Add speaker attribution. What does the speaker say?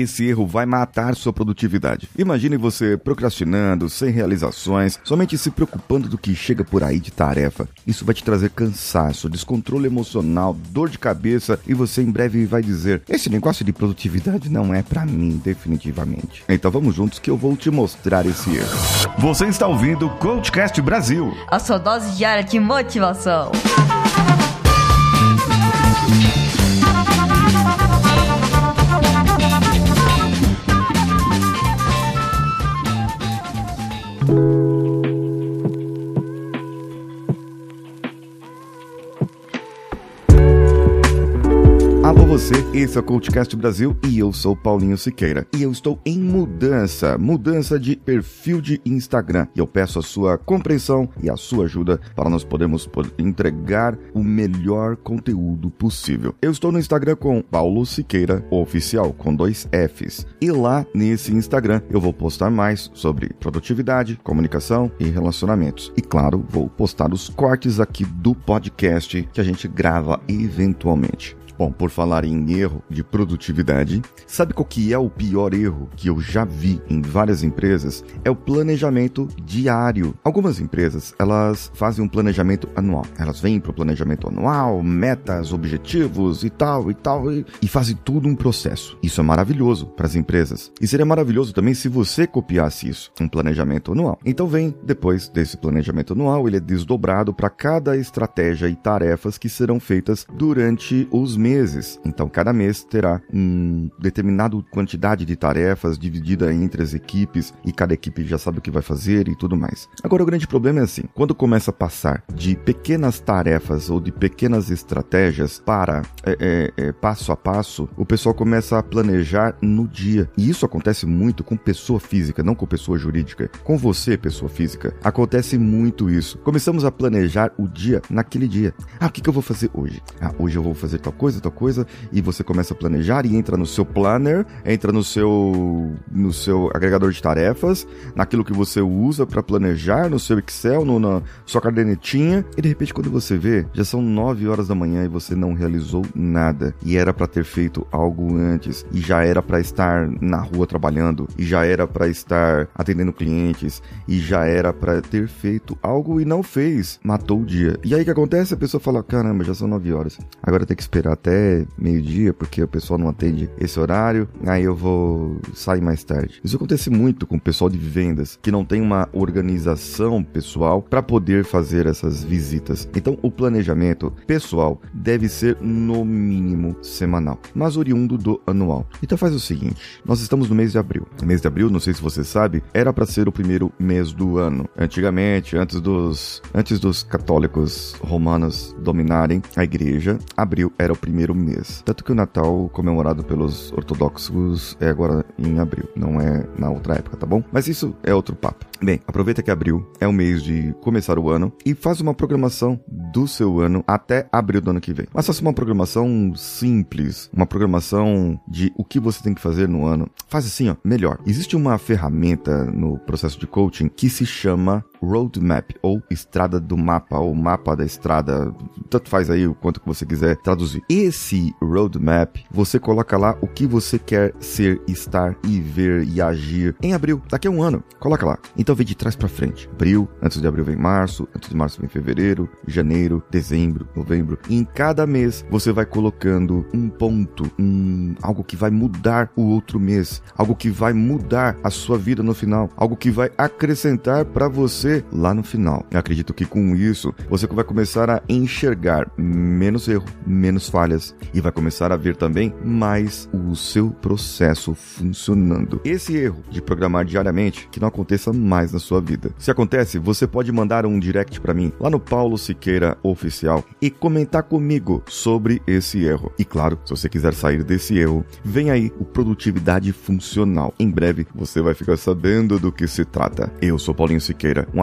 Speaker 1: esse erro vai matar sua produtividade. Imagine você procrastinando, sem realizações, somente se preocupando do que chega por aí de tarefa. Isso vai te trazer cansaço, descontrole emocional, dor de cabeça e você em breve vai dizer: "Esse negócio de produtividade não é para mim definitivamente". Então vamos juntos que eu vou te mostrar esse erro. Você está ouvindo o Coachcast Brasil.
Speaker 2: A sua dose diária de motivação.
Speaker 1: Alô você, esse é o Coachcast Brasil e eu sou Paulinho Siqueira. E eu estou em mudança, mudança de perfil de Instagram. E eu peço a sua compreensão e a sua ajuda para nós podermos entregar o melhor conteúdo possível. Eu estou no Instagram com Paulo Siqueira Oficial, com dois Fs. E lá nesse Instagram eu vou postar mais sobre produtividade, comunicação e relacionamentos. E claro, vou postar os cortes aqui do podcast que a gente grava eventualmente. Bom, por falar em erro de produtividade, sabe qual que é o pior erro que eu já vi em várias empresas? É o planejamento diário. Algumas empresas, elas fazem um planejamento anual. Elas vêm para o planejamento anual, metas, objetivos e tal e tal e, e fazem tudo um processo. Isso é maravilhoso para as empresas. E seria maravilhoso também se você copiasse isso, um planejamento anual. Então vem depois desse planejamento anual, ele é desdobrado para cada estratégia e tarefas que serão feitas durante os meses. Então, cada mês terá um determinado quantidade de tarefas dividida entre as equipes e cada equipe já sabe o que vai fazer e tudo mais. Agora, o grande problema é assim: quando começa a passar de pequenas tarefas ou de pequenas estratégias para é, é, é, passo a passo, o pessoal começa a planejar no dia. E isso acontece muito com pessoa física, não com pessoa jurídica. Com você, pessoa física, acontece muito isso. Começamos a planejar o dia naquele dia. Ah, o que, que eu vou fazer hoje? Ah, hoje eu vou fazer tal coisa coisa, tal coisa, e você começa a planejar e entra no seu planner, entra no seu no seu agregador de tarefas, naquilo que você usa para planejar, no seu Excel, no, na sua cadernetinha, e de repente quando você vê, já são 9 horas da manhã e você não realizou nada. E era para ter feito algo antes, e já era para estar na rua trabalhando, e já era para estar atendendo clientes, e já era para ter feito algo e não fez. Matou o dia. E aí o que acontece? A pessoa fala: "Caramba, já são 9 horas. Agora tem que esperar até meio-dia, porque o pessoal não atende esse horário, aí eu vou sair mais tarde. Isso acontece muito com o pessoal de vendas, que não tem uma organização pessoal para poder fazer essas visitas. Então, o planejamento pessoal deve ser no mínimo semanal, mas oriundo do anual. Então faz o seguinte, nós estamos no mês de abril. Mês de abril, não sei se você sabe, era para ser o primeiro mês do ano. Antigamente, antes dos antes dos católicos romanos dominarem a igreja, abril era o primeiro mês. Tanto que o Natal, comemorado pelos ortodoxos, é agora em abril, não é na outra época, tá bom? Mas isso é outro papo. Bem, aproveita que abril é o mês de começar o ano e faz uma programação do seu ano até abril do ano que vem. Mas faça uma programação simples, uma programação de o que você tem que fazer no ano. Faz assim, ó, melhor. Existe uma ferramenta no processo de coaching que se chama roadmap ou estrada do mapa ou mapa da estrada, tanto faz aí o quanto que você quiser traduzir. Esse roadmap, você coloca lá o que você quer ser, estar e ver e agir em abril, daqui a um ano. Coloca lá. Então vem de trás para frente. Abril, antes de abril vem março, antes de março vem fevereiro, janeiro, dezembro, novembro. E em cada mês você vai colocando um ponto, um algo que vai mudar o outro mês, algo que vai mudar a sua vida no final, algo que vai acrescentar para lá no final. Eu acredito que com isso você vai começar a enxergar menos erro, menos falhas e vai começar a ver também mais o seu processo funcionando. Esse erro de programar diariamente que não aconteça mais na sua vida. Se acontece, você pode mandar um direct para mim lá no Paulo Siqueira Oficial e comentar comigo sobre esse erro. E claro, se você quiser sair desse erro, vem aí o Produtividade Funcional. Em breve você vai ficar sabendo do que se trata. Eu sou Paulinho Siqueira. Um